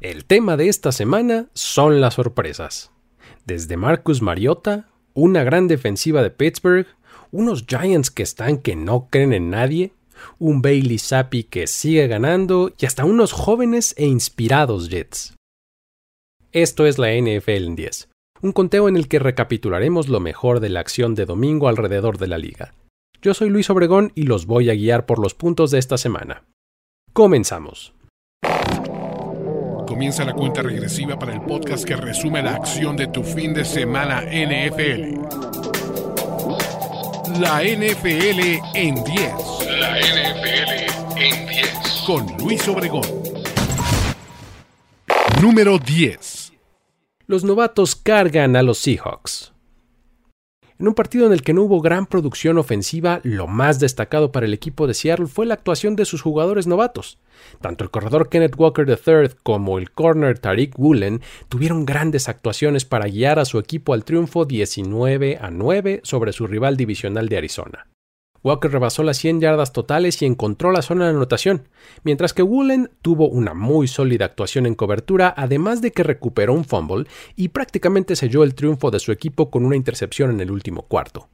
El tema de esta semana son las sorpresas. Desde Marcus Mariota, una gran defensiva de Pittsburgh, unos Giants que están que no creen en nadie, un Bailey Zappi que sigue ganando y hasta unos jóvenes e inspirados Jets. Esto es la NFL en 10, un conteo en el que recapitularemos lo mejor de la acción de domingo alrededor de la liga. Yo soy Luis Obregón y los voy a guiar por los puntos de esta semana. Comenzamos. Comienza la cuenta regresiva para el podcast que resume la acción de tu fin de semana NFL. La NFL en 10. La NFL en 10. Con Luis Obregón. Número 10 los novatos cargan a los Seahawks. En un partido en el que no hubo gran producción ofensiva, lo más destacado para el equipo de Seattle fue la actuación de sus jugadores novatos. Tanto el corredor Kenneth Walker III como el corner Tariq Woolen tuvieron grandes actuaciones para guiar a su equipo al triunfo 19 a 9 sobre su rival divisional de Arizona. Walker rebasó las 100 yardas totales y encontró la zona de anotación, mientras que Woolen tuvo una muy sólida actuación en cobertura, además de que recuperó un fumble y prácticamente selló el triunfo de su equipo con una intercepción en el último cuarto.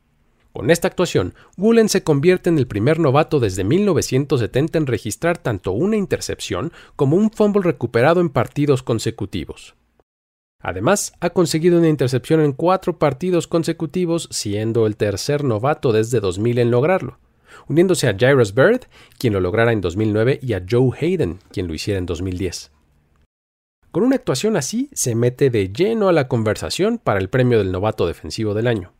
Con esta actuación, Woolen se convierte en el primer novato desde 1970 en registrar tanto una intercepción como un fumble recuperado en partidos consecutivos. Además, ha conseguido una intercepción en cuatro partidos consecutivos, siendo el tercer novato desde 2000 en lograrlo, uniéndose a Jairus Bird, quien lo lograra en 2009, y a Joe Hayden, quien lo hiciera en 2010. Con una actuación así, se mete de lleno a la conversación para el premio del novato defensivo del año.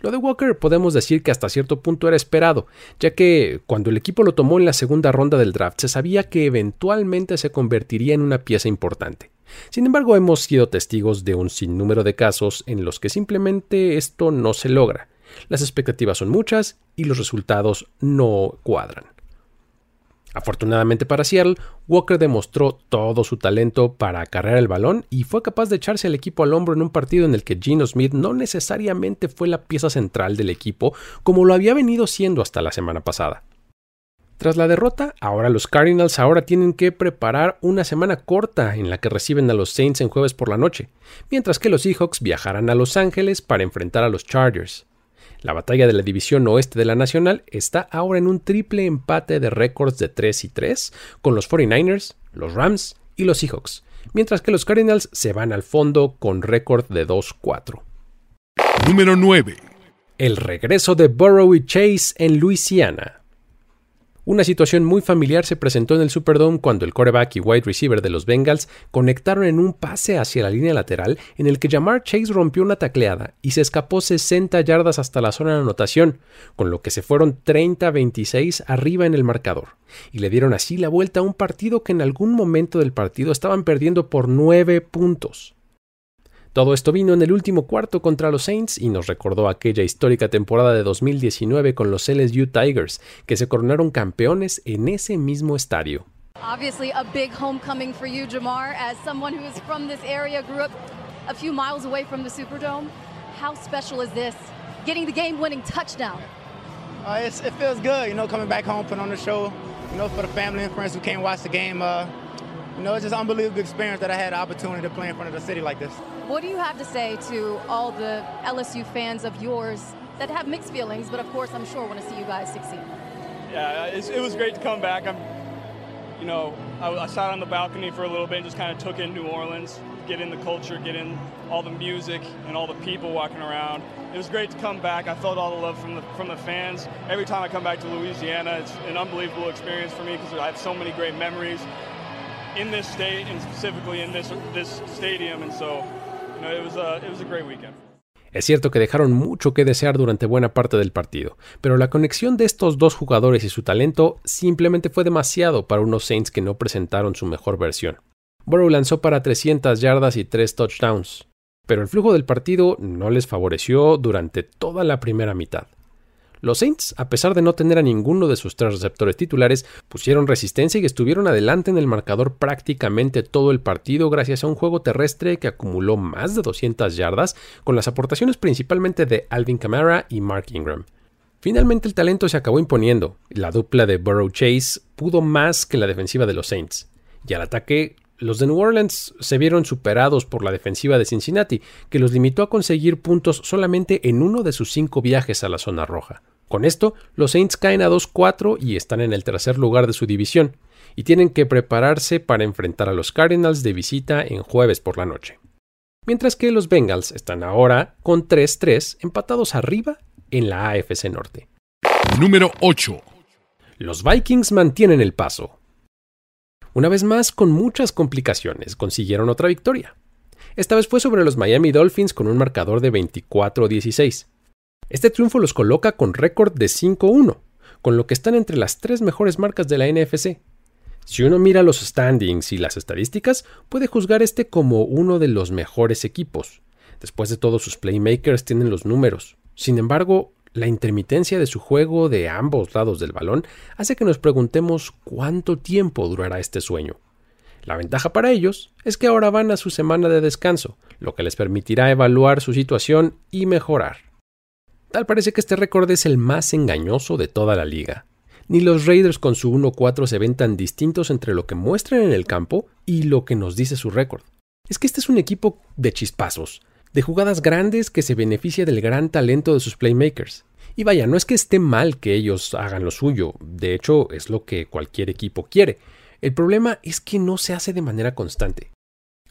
Lo de Walker podemos decir que hasta cierto punto era esperado, ya que cuando el equipo lo tomó en la segunda ronda del draft se sabía que eventualmente se convertiría en una pieza importante. Sin embargo, hemos sido testigos de un sinnúmero de casos en los que simplemente esto no se logra. Las expectativas son muchas y los resultados no cuadran. Afortunadamente para Seattle, Walker demostró todo su talento para acarrear el balón y fue capaz de echarse al equipo al hombro en un partido en el que Gino Smith no necesariamente fue la pieza central del equipo como lo había venido siendo hasta la semana pasada. Tras la derrota, ahora los Cardinals ahora tienen que preparar una semana corta en la que reciben a los Saints en jueves por la noche, mientras que los Seahawks viajarán a Los Ángeles para enfrentar a los Chargers. La batalla de la división oeste de la Nacional está ahora en un triple empate de récords de 3 y 3 con los 49ers, los Rams y los Seahawks, mientras que los Cardinals se van al fondo con récord de 2-4. Número 9. El regreso de Burrow y Chase en Luisiana. Una situación muy familiar se presentó en el Superdome cuando el quarterback y wide receiver de los Bengals conectaron en un pase hacia la línea lateral en el que Jamar Chase rompió una tacleada y se escapó 60 yardas hasta la zona de anotación, con lo que se fueron 30-26 arriba en el marcador, y le dieron así la vuelta a un partido que en algún momento del partido estaban perdiendo por 9 puntos. Todo esto vino en el último cuarto contra los Saints y nos recordó aquella histórica temporada de 2019 con los LSU Tigers, que se coronaron campeones en ese mismo estadio. Obviously a big homecoming for you, Jamar, as someone who is from this area, grew up a few miles away from the Superdome. How special is this? Getting the game-winning touchdown. Uh, it feels good, you know, coming back home, putting on the show, you know, for the family and friends who came watch the game. Uh, you know, it's just unbelievable experience that I had the opportunity to play in front of the city like this. What do you have to say to all the LSU fans of yours that have mixed feelings, but of course I'm sure want to see you guys succeed? Yeah, it was great to come back. I'm, you know, I, I sat on the balcony for a little bit and just kind of took in New Orleans, get in the culture, get in all the music and all the people walking around. It was great to come back. I felt all the love from the from the fans. Every time I come back to Louisiana, it's an unbelievable experience for me because I have so many great memories in this state and specifically in this this stadium, and so Es cierto que dejaron mucho que desear durante buena parte del partido, pero la conexión de estos dos jugadores y su talento simplemente fue demasiado para unos Saints que no presentaron su mejor versión. Burrow lanzó para 300 yardas y 3 touchdowns, pero el flujo del partido no les favoreció durante toda la primera mitad. Los Saints, a pesar de no tener a ninguno de sus tres receptores titulares, pusieron resistencia y estuvieron adelante en el marcador prácticamente todo el partido gracias a un juego terrestre que acumuló más de 200 yardas, con las aportaciones principalmente de Alvin Kamara y Mark Ingram. Finalmente el talento se acabó imponiendo, la dupla de Burrow Chase pudo más que la defensiva de los Saints, y al ataque los de New Orleans se vieron superados por la defensiva de Cincinnati, que los limitó a conseguir puntos solamente en uno de sus cinco viajes a la zona roja. Con esto, los Saints caen a 2-4 y están en el tercer lugar de su división, y tienen que prepararse para enfrentar a los Cardinals de visita en jueves por la noche. Mientras que los Bengals están ahora con 3-3 empatados arriba en la AFC Norte. Número 8. Los Vikings mantienen el paso. Una vez más, con muchas complicaciones, consiguieron otra victoria. Esta vez fue sobre los Miami Dolphins con un marcador de 24-16. Este triunfo los coloca con récord de 5-1, con lo que están entre las tres mejores marcas de la NFC. Si uno mira los standings y las estadísticas, puede juzgar este como uno de los mejores equipos. Después de todo, sus playmakers tienen los números. Sin embargo, la intermitencia de su juego de ambos lados del balón hace que nos preguntemos cuánto tiempo durará este sueño. La ventaja para ellos es que ahora van a su semana de descanso, lo que les permitirá evaluar su situación y mejorar. Parece que este récord es el más engañoso de toda la liga ni los Raiders con su 1-4 se ven tan distintos entre lo que muestran en el campo y lo que nos dice su récord. Es que este es un equipo de chispazos, de jugadas grandes que se beneficia del gran talento de sus playmakers. Y vaya, no es que esté mal que ellos hagan lo suyo, de hecho es lo que cualquier equipo quiere. El problema es que no se hace de manera constante.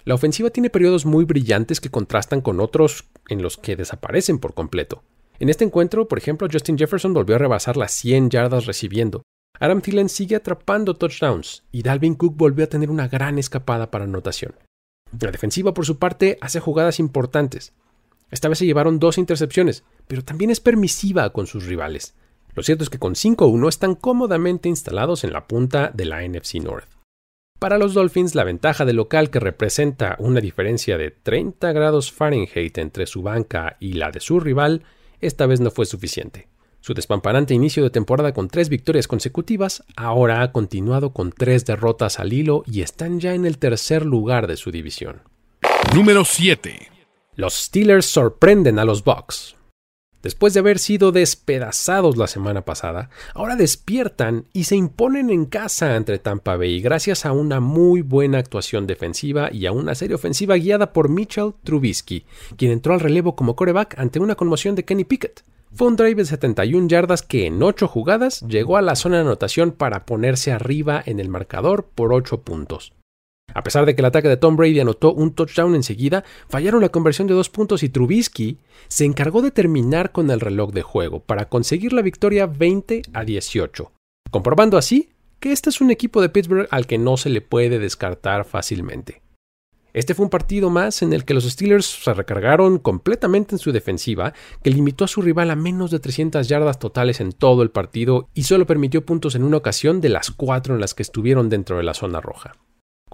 La ofensiva tiene periodos muy brillantes que contrastan con otros en los que desaparecen por completo. En este encuentro, por ejemplo, Justin Jefferson volvió a rebasar las 100 yardas recibiendo. Adam Thielen sigue atrapando touchdowns y Dalvin Cook volvió a tener una gran escapada para anotación. La defensiva, por su parte, hace jugadas importantes. Esta vez se llevaron dos intercepciones, pero también es permisiva con sus rivales. Lo cierto es que con 5-1 están cómodamente instalados en la punta de la NFC North. Para los Dolphins, la ventaja del local que representa una diferencia de 30 grados Fahrenheit entre su banca y la de su rival esta vez no fue suficiente. Su despamparante inicio de temporada con tres victorias consecutivas ahora ha continuado con tres derrotas al hilo y están ya en el tercer lugar de su división. Número 7. Los Steelers sorprenden a los Bucks. Después de haber sido despedazados la semana pasada, ahora despiertan y se imponen en casa ante Tampa Bay gracias a una muy buena actuación defensiva y a una serie ofensiva guiada por Mitchell Trubisky, quien entró al relevo como coreback ante una conmoción de Kenny Pickett. Fue un drive de 71 yardas que en 8 jugadas llegó a la zona de anotación para ponerse arriba en el marcador por 8 puntos. A pesar de que el ataque de Tom Brady anotó un touchdown enseguida, fallaron la conversión de dos puntos y Trubisky se encargó de terminar con el reloj de juego para conseguir la victoria 20 a 18, comprobando así que este es un equipo de Pittsburgh al que no se le puede descartar fácilmente. Este fue un partido más en el que los Steelers se recargaron completamente en su defensiva, que limitó a su rival a menos de 300 yardas totales en todo el partido y solo permitió puntos en una ocasión de las cuatro en las que estuvieron dentro de la zona roja.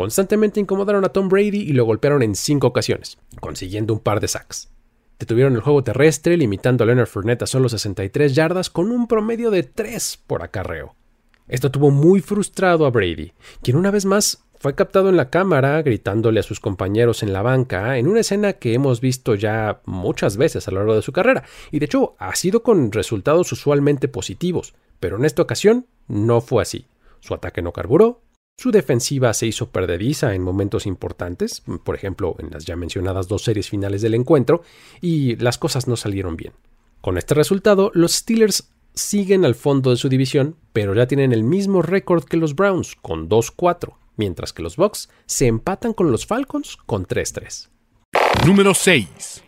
Constantemente incomodaron a Tom Brady y lo golpearon en cinco ocasiones, consiguiendo un par de sacks. Detuvieron el juego terrestre, limitando a Leonard Fournette a solo 63 yardas con un promedio de 3 por acarreo. Esto tuvo muy frustrado a Brady, quien una vez más fue captado en la cámara gritándole a sus compañeros en la banca en una escena que hemos visto ya muchas veces a lo largo de su carrera, y de hecho ha sido con resultados usualmente positivos, pero en esta ocasión no fue así. Su ataque no carburó, su defensiva se hizo perdediza en momentos importantes, por ejemplo en las ya mencionadas dos series finales del encuentro, y las cosas no salieron bien. Con este resultado, los Steelers siguen al fondo de su división, pero ya tienen el mismo récord que los Browns, con 2-4, mientras que los Bucks se empatan con los Falcons con 3-3. Número 6.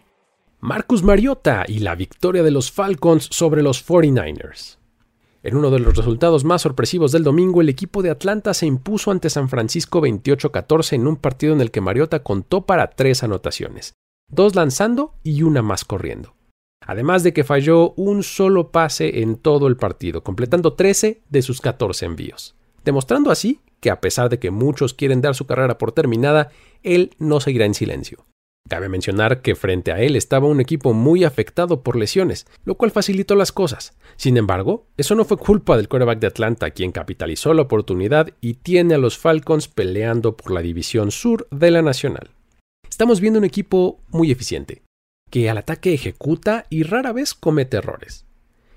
Marcus Mariota y la victoria de los Falcons sobre los 49ers. En uno de los resultados más sorpresivos del domingo, el equipo de Atlanta se impuso ante San Francisco 28-14 en un partido en el que Mariota contó para tres anotaciones, dos lanzando y una más corriendo. Además de que falló un solo pase en todo el partido, completando 13 de sus 14 envíos, demostrando así que a pesar de que muchos quieren dar su carrera por terminada, él no seguirá en silencio. Cabe mencionar que frente a él estaba un equipo muy afectado por lesiones, lo cual facilitó las cosas. Sin embargo, eso no fue culpa del quarterback de Atlanta, quien capitalizó la oportunidad y tiene a los Falcons peleando por la división sur de la Nacional. Estamos viendo un equipo muy eficiente, que al ataque ejecuta y rara vez comete errores.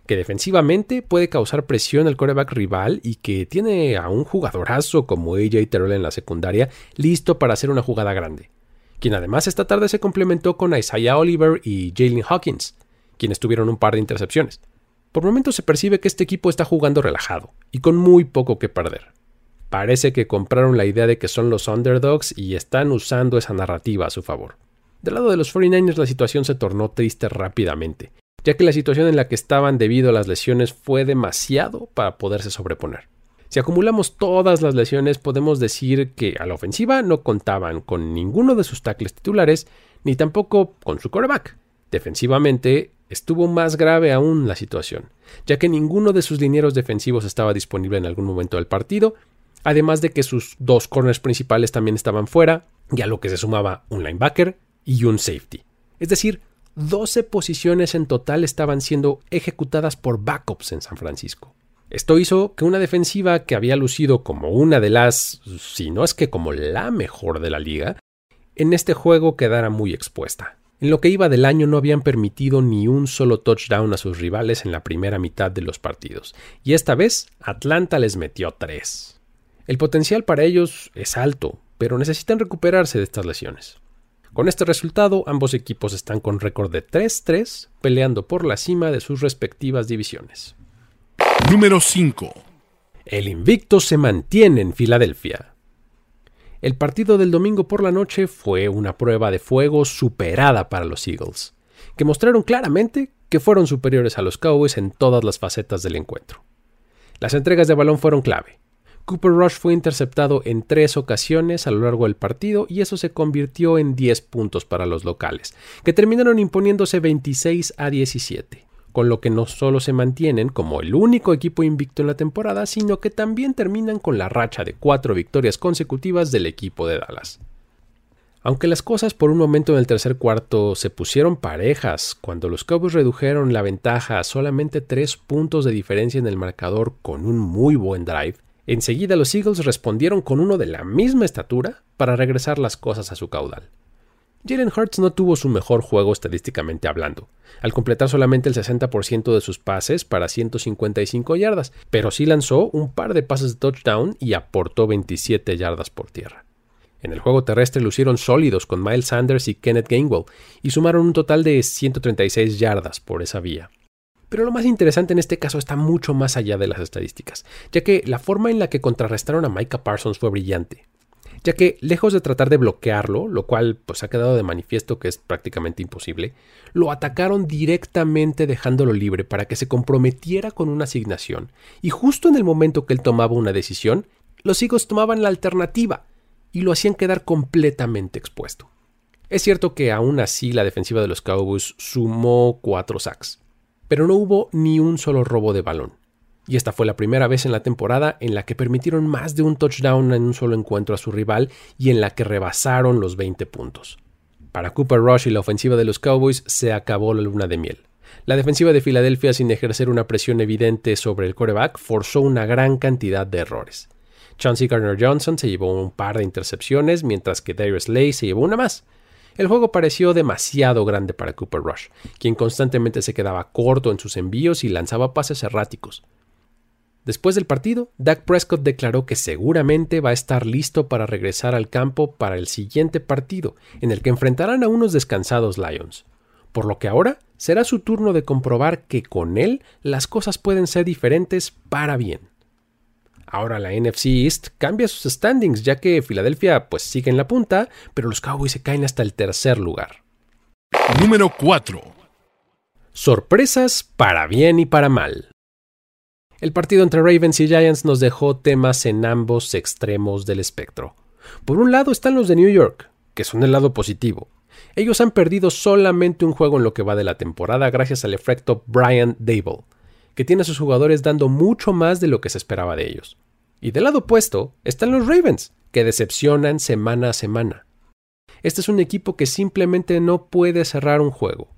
que defensivamente puede causar presión al coreback rival y que tiene a un jugadorazo como AJ Terrell en la secundaria listo para hacer una jugada grande, quien además esta tarde se complementó con Isaiah Oliver y Jalen Hawkins, quienes tuvieron un par de intercepciones. Por momentos se percibe que este equipo está jugando relajado y con muy poco que perder. Parece que compraron la idea de que son los underdogs y están usando esa narrativa a su favor. Del lado de los 49ers la situación se tornó triste rápidamente, ya que la situación en la que estaban debido a las lesiones fue demasiado para poderse sobreponer. Si acumulamos todas las lesiones, podemos decir que a la ofensiva no contaban con ninguno de sus tackles titulares, ni tampoco con su quarterback. Defensivamente, estuvo más grave aún la situación, ya que ninguno de sus linieros defensivos estaba disponible en algún momento del partido, además de que sus dos corners principales también estaban fuera, y a lo que se sumaba un linebacker y un safety. Es decir, 12 posiciones en total estaban siendo ejecutadas por backups en San Francisco. Esto hizo que una defensiva que había lucido como una de las, si no es que como la mejor de la liga, en este juego quedara muy expuesta. En lo que iba del año no habían permitido ni un solo touchdown a sus rivales en la primera mitad de los partidos, y esta vez Atlanta les metió tres. El potencial para ellos es alto, pero necesitan recuperarse de estas lesiones. Con este resultado, ambos equipos están con récord de 3-3, peleando por la cima de sus respectivas divisiones. Número 5. El invicto se mantiene en Filadelfia. El partido del domingo por la noche fue una prueba de fuego superada para los Eagles, que mostraron claramente que fueron superiores a los Cowboys en todas las facetas del encuentro. Las entregas de balón fueron clave, Cooper Rush fue interceptado en tres ocasiones a lo largo del partido y eso se convirtió en 10 puntos para los locales, que terminaron imponiéndose 26 a 17, con lo que no solo se mantienen como el único equipo invicto en la temporada, sino que también terminan con la racha de cuatro victorias consecutivas del equipo de Dallas. Aunque las cosas por un momento en el tercer cuarto se pusieron parejas, cuando los Cowboys redujeron la ventaja a solamente tres puntos de diferencia en el marcador con un muy buen drive, Enseguida los Eagles respondieron con uno de la misma estatura para regresar las cosas a su caudal. Jalen Hurts no tuvo su mejor juego estadísticamente hablando, al completar solamente el 60% de sus pases para 155 yardas, pero sí lanzó un par de pases de touchdown y aportó 27 yardas por tierra. En el juego terrestre lucieron sólidos con Miles Sanders y Kenneth Gainwell y sumaron un total de 136 yardas por esa vía. Pero lo más interesante en este caso está mucho más allá de las estadísticas, ya que la forma en la que contrarrestaron a Micah Parsons fue brillante. Ya que, lejos de tratar de bloquearlo, lo cual pues ha quedado de manifiesto que es prácticamente imposible, lo atacaron directamente dejándolo libre para que se comprometiera con una asignación, y justo en el momento que él tomaba una decisión, los hijos tomaban la alternativa y lo hacían quedar completamente expuesto. Es cierto que aún así la defensiva de los Cowboys sumó cuatro sacks, pero no hubo ni un solo robo de balón. Y esta fue la primera vez en la temporada en la que permitieron más de un touchdown en un solo encuentro a su rival y en la que rebasaron los 20 puntos. Para Cooper Rush y la ofensiva de los Cowboys se acabó la luna de miel. La defensiva de Filadelfia, sin ejercer una presión evidente sobre el coreback, forzó una gran cantidad de errores. Chauncey Gardner Johnson se llevó un par de intercepciones, mientras que Darius Lay se llevó una más. El juego pareció demasiado grande para Cooper Rush, quien constantemente se quedaba corto en sus envíos y lanzaba pases erráticos. Después del partido, Dak Prescott declaró que seguramente va a estar listo para regresar al campo para el siguiente partido, en el que enfrentarán a unos descansados Lions. Por lo que ahora será su turno de comprobar que con él las cosas pueden ser diferentes para bien. Ahora la NFC East cambia sus standings, ya que Filadelfia pues sigue en la punta, pero los Cowboys se caen hasta el tercer lugar. Número 4. Sorpresas para bien y para mal. El partido entre Ravens y Giants nos dejó temas en ambos extremos del espectro. Por un lado están los de New York, que son el lado positivo. Ellos han perdido solamente un juego en lo que va de la temporada gracias al efecto Brian Dable, que tiene a sus jugadores dando mucho más de lo que se esperaba de ellos. Y del lado opuesto están los Ravens, que decepcionan semana a semana. Este es un equipo que simplemente no puede cerrar un juego.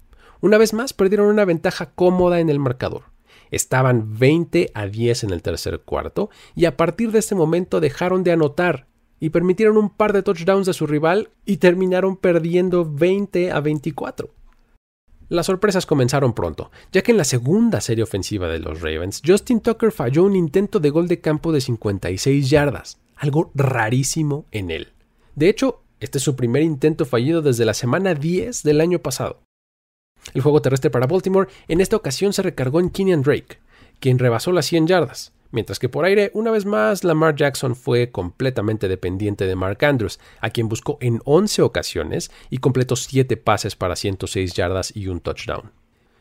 Una vez más perdieron una ventaja cómoda en el marcador. Estaban 20 a 10 en el tercer cuarto y a partir de este momento dejaron de anotar y permitieron un par de touchdowns a su rival y terminaron perdiendo 20 a 24. Las sorpresas comenzaron pronto, ya que en la segunda serie ofensiva de los Ravens, Justin Tucker falló un intento de gol de campo de 56 yardas, algo rarísimo en él. De hecho, este es su primer intento fallido desde la semana 10 del año pasado. El juego terrestre para Baltimore en esta ocasión se recargó en Kenyan Drake, quien rebasó las 100 yardas, mientras que por aire, una vez más, Lamar Jackson fue completamente dependiente de Mark Andrews, a quien buscó en 11 ocasiones y completó 7 pases para 106 yardas y un touchdown.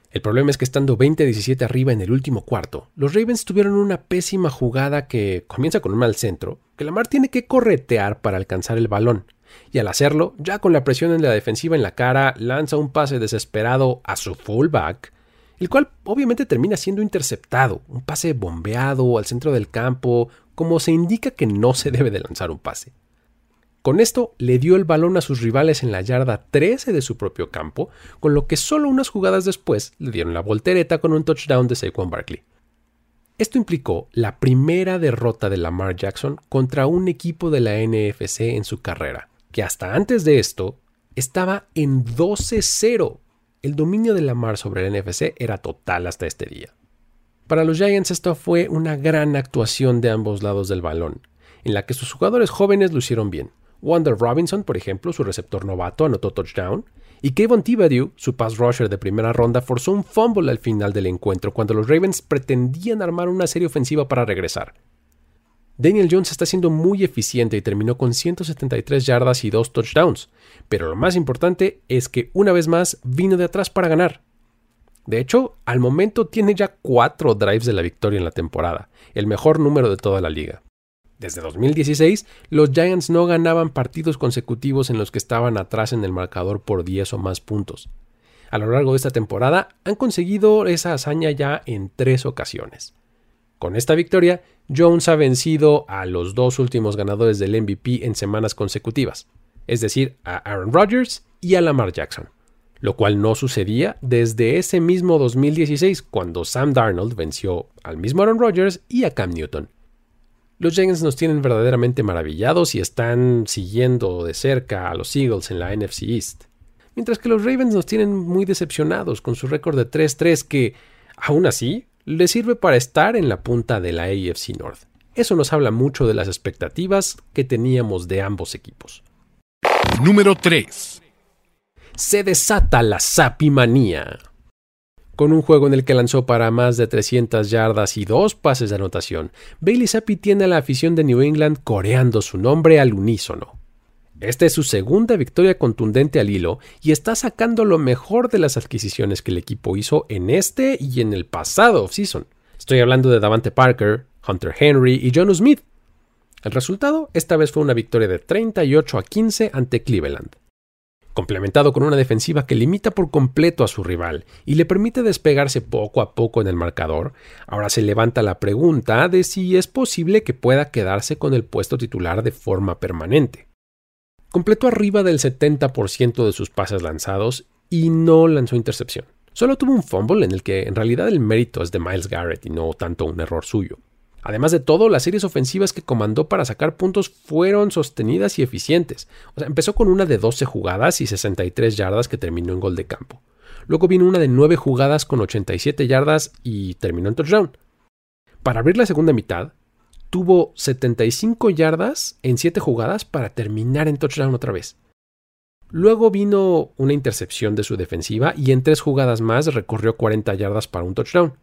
El problema es que estando 20-17 arriba en el último cuarto, los Ravens tuvieron una pésima jugada que comienza con un mal centro, que Lamar tiene que corretear para alcanzar el balón, y al hacerlo, ya con la presión en la defensiva en la cara, lanza un pase desesperado a su fullback, el cual obviamente termina siendo interceptado, un pase bombeado al centro del campo, como se indica que no se debe de lanzar un pase. Con esto le dio el balón a sus rivales en la yarda 13 de su propio campo, con lo que solo unas jugadas después le dieron la voltereta con un touchdown de Saquon Barkley. Esto implicó la primera derrota de Lamar Jackson contra un equipo de la NFC en su carrera, que hasta antes de esto estaba en 12-0 el dominio de Lamar sobre el NFC era total hasta este día. Para los Giants esto fue una gran actuación de ambos lados del balón, en la que sus jugadores jóvenes lo hicieron bien. Wander Robinson, por ejemplo, su receptor novato, anotó touchdown, y Kevin Thibodeau, su pass rusher de primera ronda, forzó un fumble al final del encuentro cuando los Ravens pretendían armar una serie ofensiva para regresar. Daniel Jones está siendo muy eficiente y terminó con 173 yardas y 2 touchdowns, pero lo más importante es que una vez más vino de atrás para ganar. De hecho, al momento tiene ya 4 drives de la victoria en la temporada, el mejor número de toda la liga. Desde 2016, los Giants no ganaban partidos consecutivos en los que estaban atrás en el marcador por 10 o más puntos. A lo largo de esta temporada han conseguido esa hazaña ya en tres ocasiones. Con esta victoria, Jones ha vencido a los dos últimos ganadores del MVP en semanas consecutivas, es decir, a Aaron Rodgers y a Lamar Jackson, lo cual no sucedía desde ese mismo 2016 cuando Sam Darnold venció al mismo Aaron Rodgers y a Cam Newton. Los Giants nos tienen verdaderamente maravillados y están siguiendo de cerca a los Eagles en la NFC East, mientras que los Ravens nos tienen muy decepcionados con su récord de 3-3 que, aún así, le sirve para estar en la punta de la AFC North. Eso nos habla mucho de las expectativas que teníamos de ambos equipos. Número 3. Se desata la Sapimanía. Con un juego en el que lanzó para más de 300 yardas y dos pases de anotación, Bailey Zappi tiene a la afición de New England coreando su nombre al unísono. Esta es su segunda victoria contundente al hilo y está sacando lo mejor de las adquisiciones que el equipo hizo en este y en el pasado offseason. Estoy hablando de Davante Parker, Hunter Henry y John Smith. El resultado esta vez fue una victoria de 38 a 15 ante Cleveland. Complementado con una defensiva que limita por completo a su rival y le permite despegarse poco a poco en el marcador, ahora se levanta la pregunta de si es posible que pueda quedarse con el puesto titular de forma permanente completó arriba del 70% de sus pases lanzados y no lanzó intercepción. Solo tuvo un fumble en el que en realidad el mérito es de Miles Garrett y no tanto un error suyo. Además de todo, las series ofensivas que comandó para sacar puntos fueron sostenidas y eficientes. Empezó con una de 12 jugadas y 63 yardas que terminó en gol de campo. Luego vino una de 9 jugadas con 87 yardas y terminó en touchdown. Para abrir la segunda mitad, tuvo 75 yardas en 7 jugadas para terminar en touchdown otra vez. Luego vino una intercepción de su defensiva y en 3 jugadas más recorrió 40 yardas para un touchdown.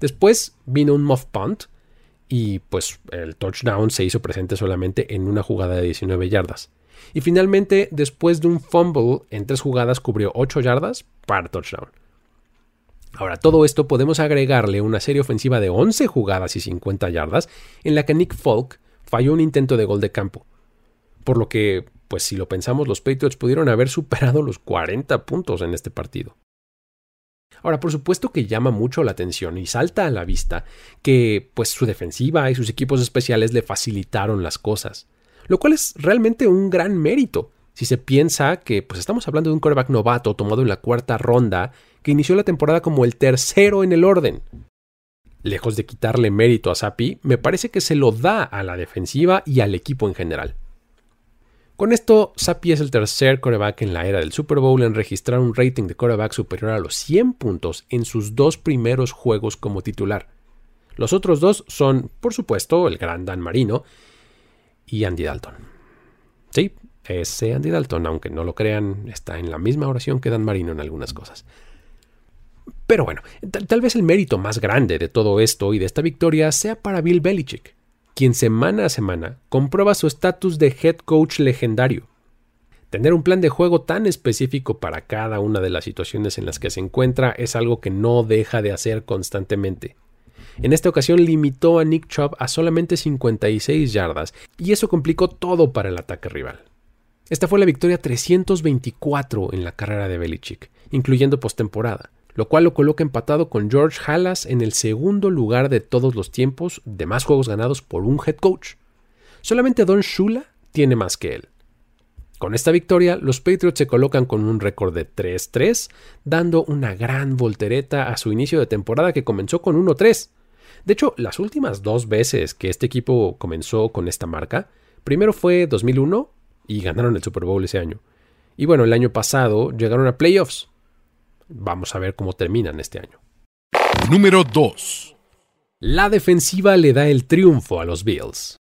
Después vino un muff punt y pues el touchdown se hizo presente solamente en una jugada de 19 yardas. Y finalmente, después de un fumble en 3 jugadas, cubrió 8 yardas para touchdown. Ahora, todo esto podemos agregarle una serie ofensiva de 11 jugadas y 50 yardas en la que Nick Folk falló un intento de gol de campo. Por lo que, pues si lo pensamos, los Patriots pudieron haber superado los 40 puntos en este partido. Ahora, por supuesto que llama mucho la atención y salta a la vista que, pues su defensiva y sus equipos especiales le facilitaron las cosas, lo cual es realmente un gran mérito, si se piensa que pues estamos hablando de un quarterback novato tomado en la cuarta ronda que inició la temporada como el tercero en el orden. Lejos de quitarle mérito a Sapi, me parece que se lo da a la defensiva y al equipo en general. Con esto, Sapi es el tercer coreback en la era del Super Bowl en registrar un rating de coreback superior a los 100 puntos en sus dos primeros juegos como titular. Los otros dos son, por supuesto, el gran Dan Marino y Andy Dalton. Sí, ese Andy Dalton, aunque no lo crean, está en la misma oración que Dan Marino en algunas cosas. Pero bueno, tal, vez el mérito más grande de todo esto y de esta victoria sea para Bill Belichick quien semana a semana comprueba su estatus de head coach legendario. Tener un plan de juego tan específico para cada una de las situaciones en las que se encuentra es algo que no deja de hacer constantemente. En esta ocasión limitó a Nick Chubb a solamente 56 yardas y eso complicó todo para el ataque rival. Esta fue la victoria 324 en la carrera de Belichick, incluyendo postemporada lo cual lo coloca empatado con George Halas en el segundo lugar de todos los tiempos de más juegos ganados por un head coach. Solamente Don Shula tiene más que él. Con esta victoria, los Patriots se colocan con un récord de 3-3, dando una gran voltereta a su inicio de temporada que comenzó con 1-3. De hecho, las últimas dos veces que este equipo comenzó con esta marca, primero fue 2001 y ganaron el Super Bowl ese año. Y bueno, el año pasado llegaron a playoffs, Vamos a ver cómo terminan este año. Número 2. La defensiva le da el triunfo a los Bills.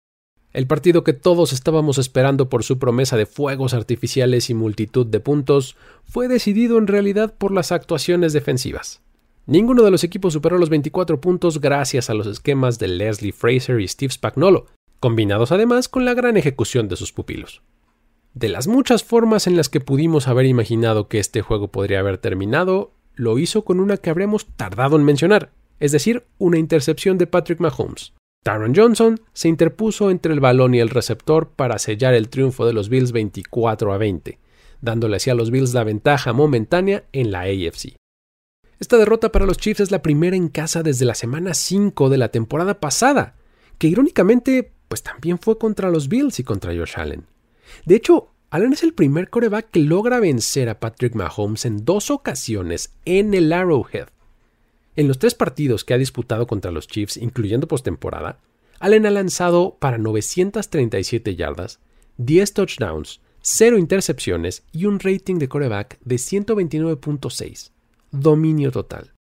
El partido que todos estábamos esperando por su promesa de fuegos artificiales y multitud de puntos fue decidido en realidad por las actuaciones defensivas. Ninguno de los equipos superó los 24 puntos gracias a los esquemas de Leslie Fraser y Steve Spagnuolo, combinados además con la gran ejecución de sus pupilos. De las muchas formas en las que pudimos haber imaginado que este juego podría haber terminado, lo hizo con una que habríamos tardado en mencionar, es decir, una intercepción de Patrick Mahomes. Taron Johnson se interpuso entre el balón y el receptor para sellar el triunfo de los Bills 24 a 20, dándole así a los Bills la ventaja momentánea en la AFC. Esta derrota para los Chiefs es la primera en casa desde la semana 5 de la temporada pasada, que irónicamente pues también fue contra los Bills y contra Josh Allen. De hecho, Allen es el primer coreback que logra vencer a Patrick Mahomes en dos ocasiones en el Arrowhead. En los tres partidos que ha disputado contra los Chiefs, incluyendo postemporada, Allen ha lanzado para 937 yardas, 10 touchdowns, 0 intercepciones y un rating de coreback de 129.6. Dominio total.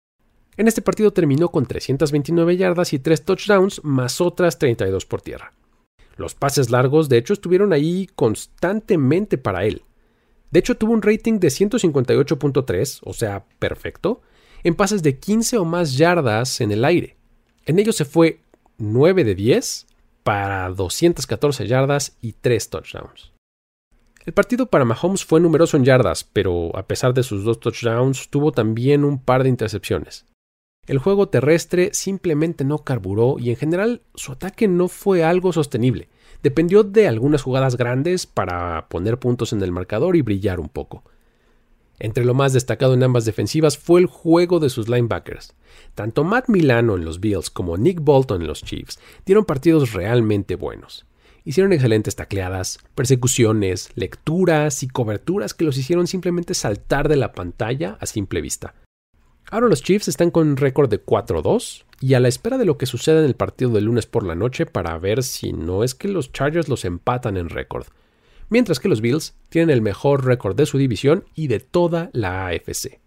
En este partido terminó con 329 yardas y 3 touchdowns, más otras 32 por tierra. Los pases largos, de hecho, estuvieron ahí constantemente para él. De hecho, tuvo un rating de 158.3, o sea, perfecto, en pases de 15 o más yardas en el aire. En ellos se fue 9 de 10 para 214 yardas y 3 touchdowns. El partido para Mahomes fue numeroso en yardas, pero a pesar de sus dos touchdowns, tuvo también un par de intercepciones. El juego terrestre simplemente no carburó y en general su ataque no fue algo sostenible. Dependió de algunas jugadas grandes para poner puntos en el marcador y brillar un poco. Entre lo más destacado en ambas defensivas fue el juego de sus linebackers. Tanto Matt Milano en los Bills como Nick Bolton en los Chiefs dieron partidos realmente buenos. Hicieron excelentes tacleadas, persecuciones, lecturas y coberturas que los hicieron simplemente saltar de la pantalla a simple vista. Ahora los Chiefs están con un récord de 4-2 y a la espera de lo que suceda en el partido del lunes por la noche para ver si no es que los Chargers los empatan en récord, mientras que los Bills tienen el mejor récord de su división y de toda la AFC.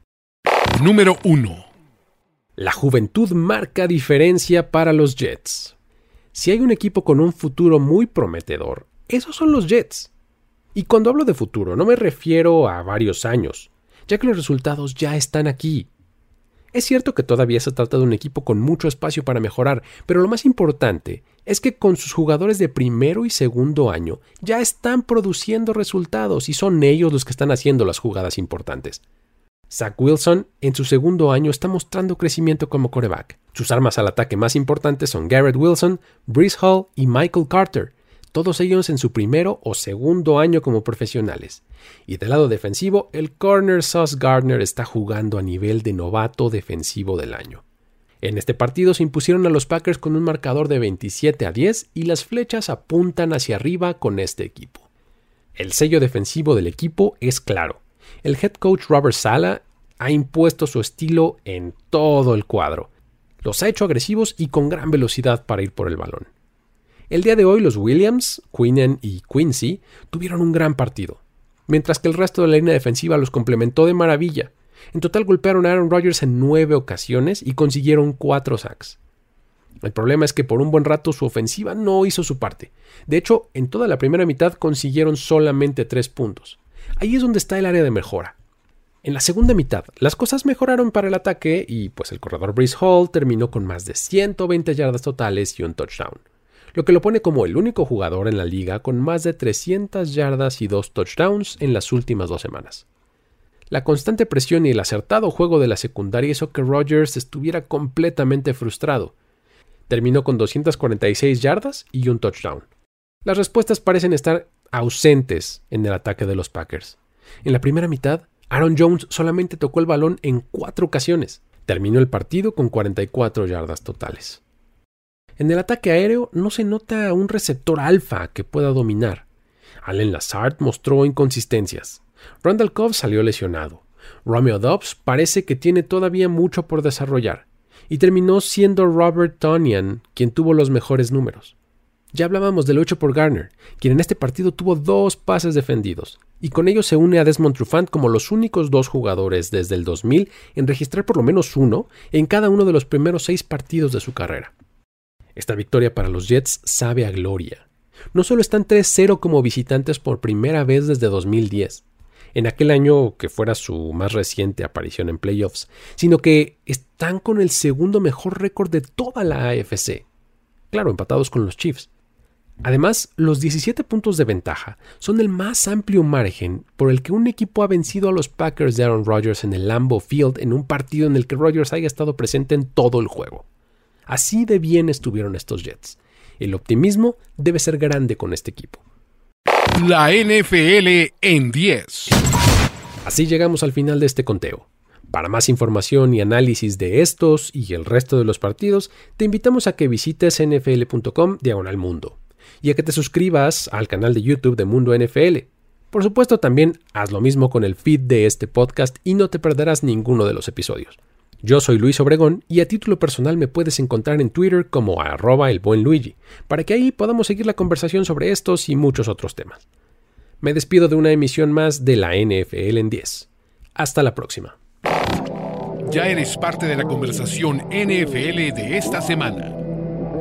Número 1. La juventud marca diferencia para los Jets. Si hay un equipo con un futuro muy prometedor, esos son los Jets. Y cuando hablo de futuro no me refiero a varios años, ya que los resultados ya están aquí. Es cierto que todavía se trata de un equipo con mucho espacio para mejorar, pero lo más importante es que con sus jugadores de primero y segundo año ya están produciendo resultados y son ellos los que están haciendo las jugadas importantes. Zach Wilson en su segundo año está mostrando crecimiento como coreback. Sus armas al ataque más importantes son Garrett Wilson, Brees Hall y Michael Carter, todos ellos en su primero o segundo año como profesionales. Y del lado defensivo, el corner Sauce Gardner está jugando a nivel de novato defensivo del año. En este partido se impusieron a los Packers con un marcador de 27 a 10 y las flechas apuntan hacia arriba con este equipo. El sello defensivo del equipo es claro. El head coach Robert Sala ha impuesto su estilo en todo el cuadro. Los ha hecho agresivos y con gran velocidad para ir por el balón. El día de hoy los Williams, Quinnen y Quincy tuvieron un gran partido, mientras que el resto de la línea defensiva los complementó de maravilla. En total golpearon a Aaron Rodgers en nueve ocasiones y consiguieron cuatro sacks. El problema es que por un buen rato su ofensiva no hizo su parte. De hecho, en toda la primera mitad consiguieron solamente tres puntos. Ahí es donde está el área de mejora. En la segunda mitad, las cosas mejoraron para el ataque y pues el corredor Breeze Hall terminó con más de 120 yardas totales y un touchdown, lo que lo pone como el único jugador en la liga con más de 300 yardas y dos touchdowns en las últimas dos semanas. La constante presión y el acertado juego de la secundaria hizo que Rodgers estuviera completamente frustrado. Terminó con 246 yardas y un touchdown. Las respuestas parecen estar ausentes en el ataque de los Packers. En la primera mitad, Aaron Jones solamente tocó el balón en cuatro ocasiones. Terminó el partido con 44 yardas totales. En el ataque aéreo no se nota un receptor alfa que pueda dominar. Allen Lazard mostró inconsistencias. Randall Cobb salió lesionado. Romeo Dobbs parece que tiene todavía mucho por desarrollar. Y terminó siendo Robert Tonyan quien tuvo los mejores números. Ya hablábamos del 8 por Garner, quien en este partido tuvo dos pases defendidos, y con ello se une a Desmond Trufant como los únicos dos jugadores desde el 2000 en registrar por lo menos uno en cada uno de los primeros seis partidos de su carrera. Esta victoria para los Jets sabe a gloria. No solo están 3-0 como visitantes por primera vez desde 2010, en aquel año que fuera su más reciente aparición en playoffs, sino que están con el segundo mejor récord de toda la AFC. Claro, empatados con los Chiefs. Además, los 17 puntos de ventaja son el más amplio margen por el que un equipo ha vencido a los Packers de Aaron Rodgers en el Lambeau Field en un partido en el que Rodgers haya estado presente en todo el juego. Así de bien estuvieron estos Jets. El optimismo debe ser grande con este equipo. La NFL en 10. Así llegamos al final de este conteo. Para más información y análisis de estos y el resto de los partidos, te invitamos a que visites nfl.com diagonal mundo y a que te suscribas al canal de YouTube de Mundo NFL. Por supuesto, también haz lo mismo con el feed de este podcast y no te perderás ninguno de los episodios. Yo soy Luis Obregón y a título personal me puedes encontrar en Twitter como arroba el buen Luigi, para que ahí podamos seguir la conversación sobre estos y muchos otros temas. Me despido de una emisión más de la NFL en 10. Hasta la próxima. Ya eres parte de la conversación NFL de esta semana.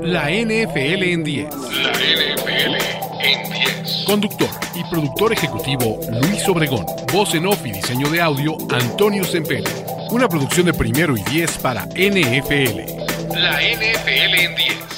La NFL en 10. La NFL en 10. Conductor y productor ejecutivo Luis Obregón. Voz en off y diseño de audio Antonio Sempere. Una producción de primero y 10 para NFL. La NFL en 10.